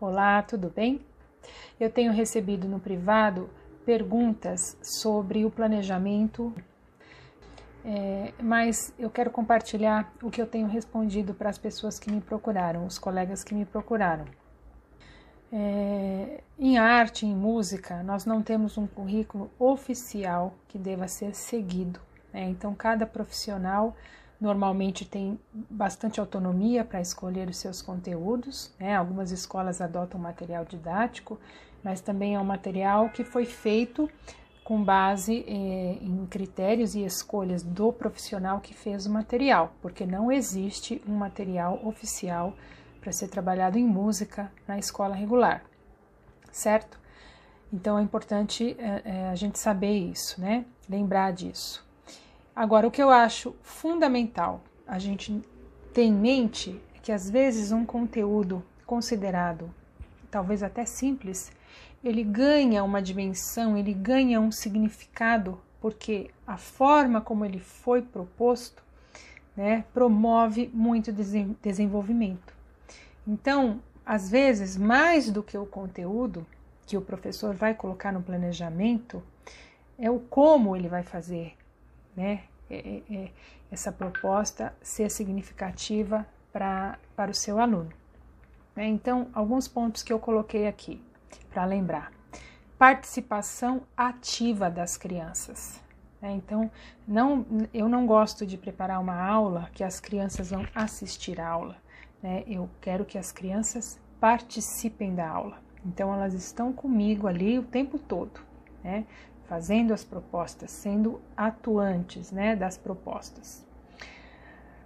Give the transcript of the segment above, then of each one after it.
Olá, tudo bem? Eu tenho recebido no privado perguntas sobre o planejamento, é, mas eu quero compartilhar o que eu tenho respondido para as pessoas que me procuraram, os colegas que me procuraram. É, em arte, em música, nós não temos um currículo oficial que deva ser seguido. Né? Então, cada profissional normalmente tem bastante autonomia para escolher os seus conteúdos. Né? Algumas escolas adotam material didático, mas também é um material que foi feito com base eh, em critérios e escolhas do profissional que fez o material, porque não existe um material oficial para ser trabalhado em música na escola regular, certo? Então é importante é, a gente saber isso, né? Lembrar disso. Agora, o que eu acho fundamental a gente ter em mente é que às vezes um conteúdo considerado talvez até simples, ele ganha uma dimensão, ele ganha um significado, porque a forma como ele foi proposto né, promove muito desenvolvimento. Então, às vezes, mais do que o conteúdo que o professor vai colocar no planejamento, é o como ele vai fazer, né? É, é, é essa proposta ser significativa pra, para o seu aluno. Né? Então, alguns pontos que eu coloquei aqui para lembrar: participação ativa das crianças. Né? Então, não, eu não gosto de preparar uma aula que as crianças vão assistir a aula. Né? Eu quero que as crianças participem da aula. Então, elas estão comigo ali o tempo todo, né? Fazendo as propostas, sendo atuantes né, das propostas.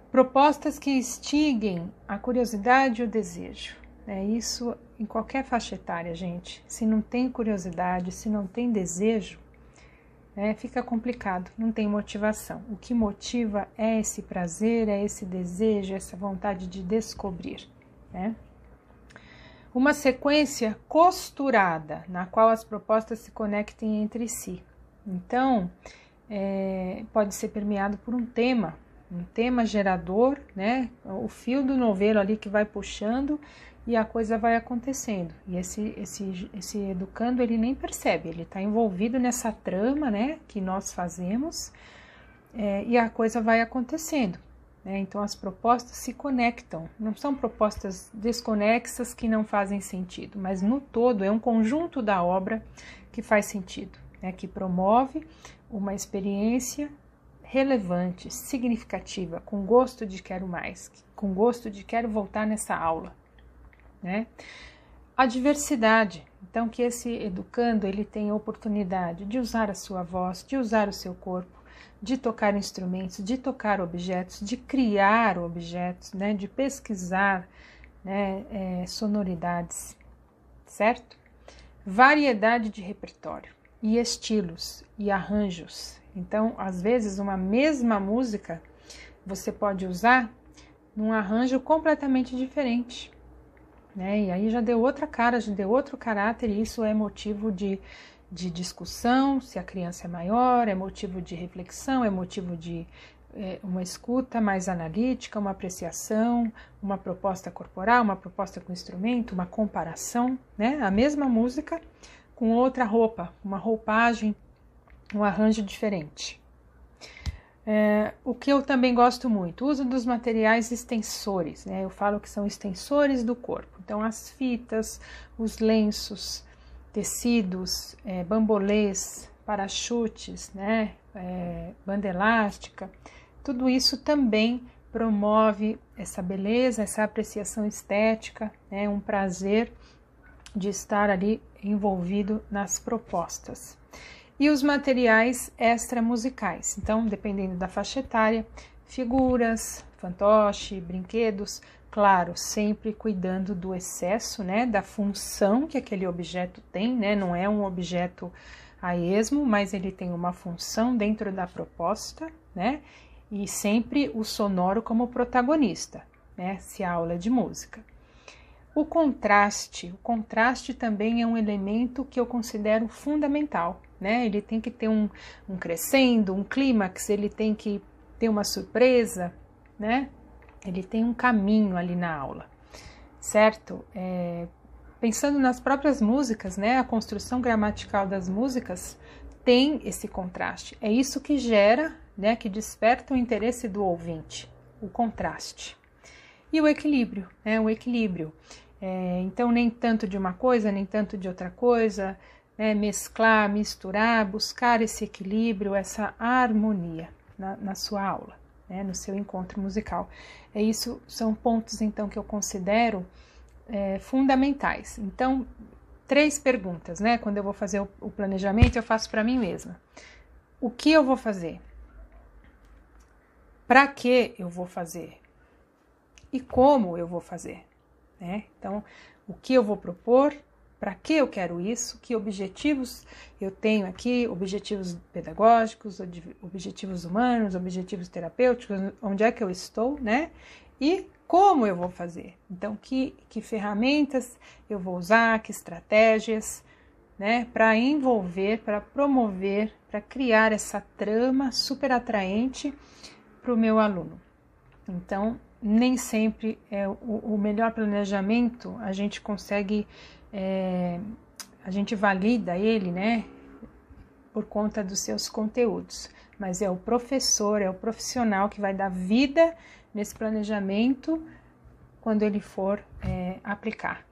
Propostas que instiguem a curiosidade e o desejo. É isso em qualquer faixa etária, gente. Se não tem curiosidade, se não tem desejo, né, fica complicado, não tem motivação. O que motiva é esse prazer, é esse desejo, essa vontade de descobrir. Né? Uma sequência costurada, na qual as propostas se conectem entre si. Então, é, pode ser permeado por um tema, um tema gerador, né? O fio do novelo ali que vai puxando e a coisa vai acontecendo. E esse, esse, esse educando ele nem percebe, ele está envolvido nessa trama, né? Que nós fazemos é, e a coisa vai acontecendo. Né? Então, as propostas se conectam, não são propostas desconexas que não fazem sentido, mas no todo é um conjunto da obra que faz sentido, né? que promove uma experiência relevante, significativa, com gosto de quero mais, com gosto de quero voltar nessa aula. Né? A diversidade, então que esse educando ele tenha oportunidade de usar a sua voz, de usar o seu corpo, de tocar instrumentos, de tocar objetos, de criar objetos, né, de pesquisar né, é, sonoridades, certo? Variedade de repertório e estilos e arranjos. Então, às vezes, uma mesma música você pode usar num arranjo completamente diferente. Né? E aí já deu outra cara, já deu outro caráter, e isso é motivo de de discussão, se a criança é maior, é motivo de reflexão, é motivo de é, uma escuta mais analítica, uma apreciação, uma proposta corporal, uma proposta com instrumento, uma comparação, né? A mesma música com outra roupa, uma roupagem, um arranjo diferente. É, o que eu também gosto muito, uso dos materiais extensores, né? Eu falo que são extensores do corpo. Então, as fitas, os lenços, tecidos, é, bambolês, parachutes, né, é, banda elástica, tudo isso também promove essa beleza, essa apreciação estética, né, um prazer de estar ali envolvido nas propostas. E os materiais extramusicais, então, dependendo da faixa etária, figuras, fantoche, brinquedos, Claro, sempre cuidando do excesso, né, da função que aquele objeto tem, né, não é um objeto a esmo, mas ele tem uma função dentro da proposta, né, e sempre o sonoro como protagonista, né, se a aula é de música. O contraste, o contraste também é um elemento que eu considero fundamental, né, ele tem que ter um, um crescendo, um clímax, ele tem que ter uma surpresa, né, ele tem um caminho ali na aula, certo? É, pensando nas próprias músicas, né, a construção gramatical das músicas tem esse contraste. É isso que gera, né, que desperta o interesse do ouvinte, o contraste. E o equilíbrio, né, o equilíbrio. É, então, nem tanto de uma coisa, nem tanto de outra coisa, né, mesclar, misturar, buscar esse equilíbrio, essa harmonia na, na sua aula, né, no seu encontro musical. É isso, são pontos então que eu considero é, fundamentais. Então, três perguntas, né? Quando eu vou fazer o, o planejamento, eu faço para mim mesma. O que eu vou fazer? Para que eu vou fazer? E como eu vou fazer? Né? Então, o que eu vou propor? Para que eu quero isso? Que objetivos eu tenho aqui? Objetivos pedagógicos, objetivos humanos, objetivos terapêuticos, onde é que eu estou, né? E como eu vou fazer? Então, que, que ferramentas eu vou usar, que estratégias, né, para envolver, para promover, para criar essa trama super atraente para o meu aluno. Então, nem sempre é o, o melhor planejamento a gente consegue, é, a gente valida ele, né, por conta dos seus conteúdos, mas é o professor, é o profissional que vai dar vida nesse planejamento quando ele for é, aplicar.